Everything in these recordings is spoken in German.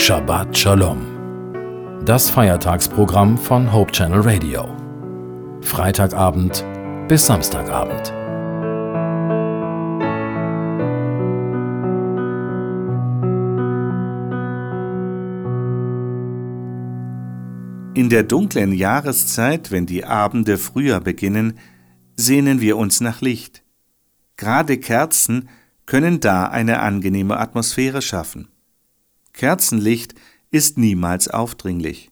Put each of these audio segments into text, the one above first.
Shabbat Shalom. Das Feiertagsprogramm von Hope Channel Radio. Freitagabend bis Samstagabend. In der dunklen Jahreszeit, wenn die Abende früher beginnen, sehnen wir uns nach Licht. Gerade Kerzen können da eine angenehme Atmosphäre schaffen. Kerzenlicht ist niemals aufdringlich.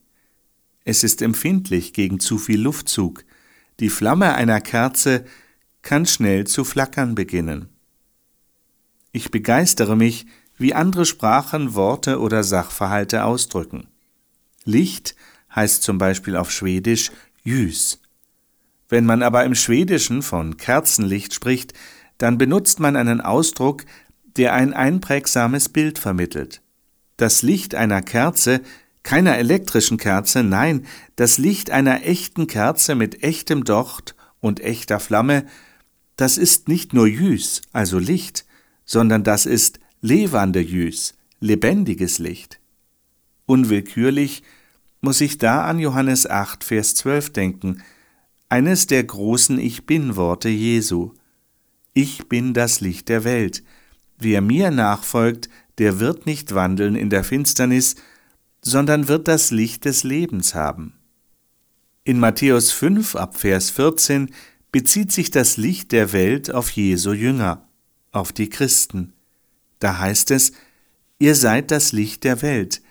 Es ist empfindlich gegen zu viel Luftzug. Die Flamme einer Kerze kann schnell zu flackern beginnen. Ich begeistere mich, wie andere Sprachen Worte oder Sachverhalte ausdrücken. Licht heißt zum Beispiel auf Schwedisch Jüs. Wenn man aber im Schwedischen von Kerzenlicht spricht, dann benutzt man einen Ausdruck, der ein einprägsames Bild vermittelt. Das Licht einer Kerze, keiner elektrischen Kerze, nein, das Licht einer echten Kerze mit echtem Docht und echter Flamme, das ist nicht nur Jüs, also Licht, sondern das ist levande Jüs, lebendiges Licht. Unwillkürlich muss ich da an Johannes 8, Vers 12 denken, eines der großen Ich bin-Worte Jesu. Ich bin das Licht der Welt. Wer mir nachfolgt, der wird nicht wandeln in der Finsternis, sondern wird das Licht des Lebens haben. In Matthäus 5 ab Vers 14 bezieht sich das Licht der Welt auf Jesu Jünger, auf die Christen. Da heißt es, ihr seid das Licht der Welt.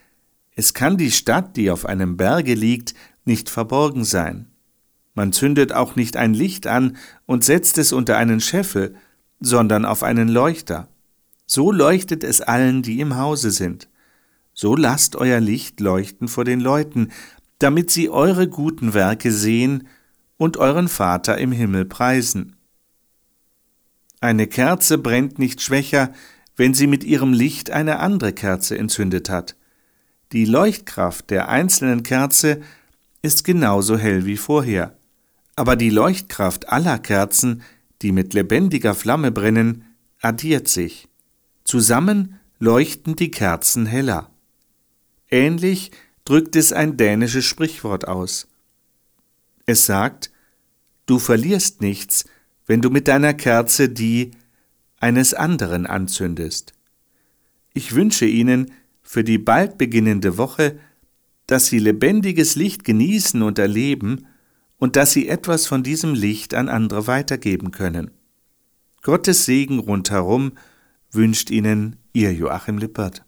Es kann die Stadt, die auf einem Berge liegt, nicht verborgen sein. Man zündet auch nicht ein Licht an und setzt es unter einen Scheffel, sondern auf einen Leuchter. So leuchtet es allen, die im Hause sind. So lasst euer Licht leuchten vor den Leuten, damit sie eure guten Werke sehen und euren Vater im Himmel preisen. Eine Kerze brennt nicht schwächer, wenn sie mit ihrem Licht eine andere Kerze entzündet hat. Die Leuchtkraft der einzelnen Kerze ist genauso hell wie vorher, aber die Leuchtkraft aller Kerzen, die mit lebendiger Flamme brennen, addiert sich. Zusammen leuchten die Kerzen heller. Ähnlich drückt es ein dänisches Sprichwort aus. Es sagt, du verlierst nichts, wenn du mit deiner Kerze die eines anderen anzündest. Ich wünsche Ihnen, für die bald beginnende Woche, dass Sie lebendiges Licht genießen und erleben und dass Sie etwas von diesem Licht an andere weitergeben können. Gottes Segen rundherum wünscht Ihnen Ihr Joachim Lippert.